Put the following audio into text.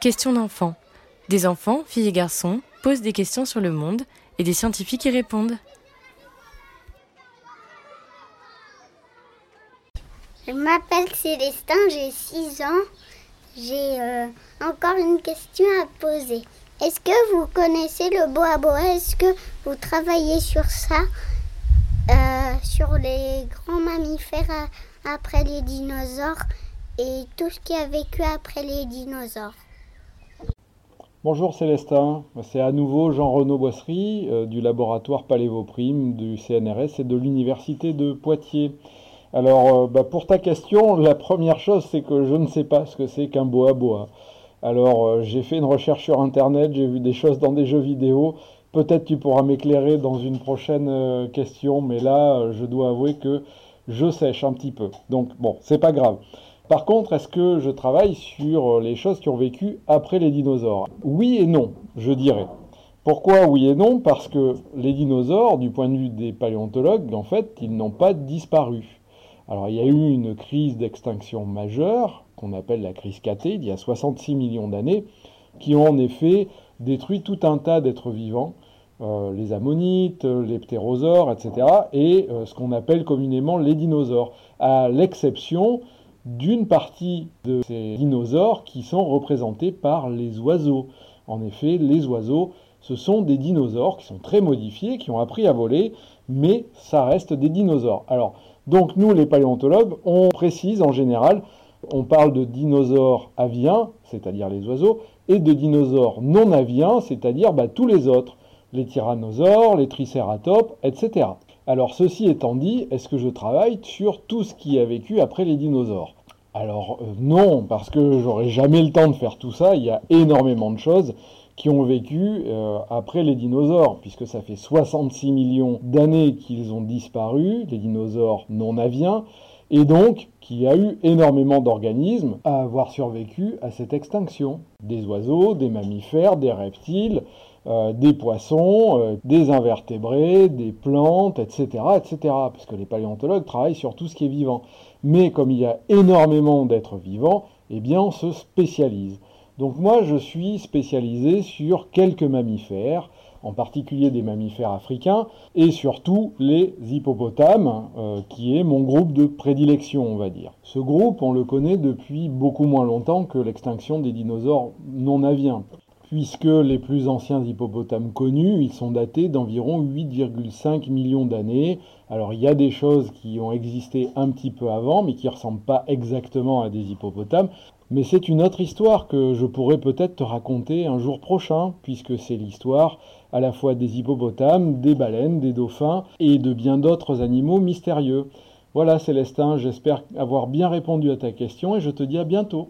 Questions d'enfants. Des enfants, filles et garçons, posent des questions sur le monde et des scientifiques y répondent. Je m'appelle Célestin, j'ai 6 ans. J'ai euh, encore une question à poser. Est-ce que vous connaissez le boa boa Est-ce que vous travaillez sur ça? Euh, Sur les grands mammifères après les dinosaures et tout ce qui a vécu après les dinosaures Bonjour Célestin, c'est à nouveau Jean-Renaud Boisserie euh, du laboratoire Palévoprime du CNRS et de l'Université de Poitiers. Alors, euh, bah, pour ta question, la première chose, c'est que je ne sais pas ce que c'est qu'un boa boa. Alors, euh, j'ai fait une recherche sur Internet, j'ai vu des choses dans des jeux vidéo. Peut-être tu pourras m'éclairer dans une prochaine question, mais là, je dois avouer que je sèche un petit peu. Donc, bon, c'est pas grave. Par contre, est-ce que je travaille sur les choses qui ont vécu après les dinosaures? Oui et non, je dirais. Pourquoi oui et non? Parce que les dinosaures, du point de vue des paléontologues, en fait, ils n'ont pas disparu. Alors il y a eu une crise d'extinction majeure, qu'on appelle la crise catée, il y a 66 millions d'années, qui ont en effet détruit tout un tas d'êtres vivants, euh, les ammonites, les ptérosaures, etc., et euh, ce qu'on appelle communément les dinosaures, à l'exception d'une partie de ces dinosaures qui sont représentés par les oiseaux. En effet, les oiseaux, ce sont des dinosaures qui sont très modifiés, qui ont appris à voler, mais ça reste des dinosaures. Alors, donc nous, les paléontologues, on précise en général, on parle de dinosaures aviens, c'est-à-dire les oiseaux, et de dinosaures non aviens, c'est-à-dire bah, tous les autres, les tyrannosaures, les tricératops, etc. Alors ceci étant dit, est-ce que je travaille sur tout ce qui a vécu après les dinosaures? Alors euh, non, parce que j'aurai jamais le temps de faire tout ça, il y a énormément de choses qui ont vécu euh, après les dinosaures, puisque ça fait 66 millions d'années qu'ils ont disparu, les dinosaures non aviens, et donc qu'il y a eu énormément d'organismes à avoir survécu à cette extinction. Des oiseaux, des mammifères, des reptiles, euh, des poissons, euh, des invertébrés, des plantes, etc., etc., puisque les paléontologues travaillent sur tout ce qui est vivant. Mais comme il y a énormément d'êtres vivants, eh bien on se spécialise. Donc moi, je suis spécialisé sur quelques mammifères, en particulier des mammifères africains, et surtout les hippopotames, euh, qui est mon groupe de prédilection, on va dire. Ce groupe, on le connaît depuis beaucoup moins longtemps que l'extinction des dinosaures non aviens puisque les plus anciens hippopotames connus, ils sont datés d'environ 8,5 millions d'années. Alors il y a des choses qui ont existé un petit peu avant, mais qui ne ressemblent pas exactement à des hippopotames. Mais c'est une autre histoire que je pourrais peut-être te raconter un jour prochain, puisque c'est l'histoire à la fois des hippopotames, des baleines, des dauphins et de bien d'autres animaux mystérieux. Voilà Célestin, j'espère avoir bien répondu à ta question et je te dis à bientôt.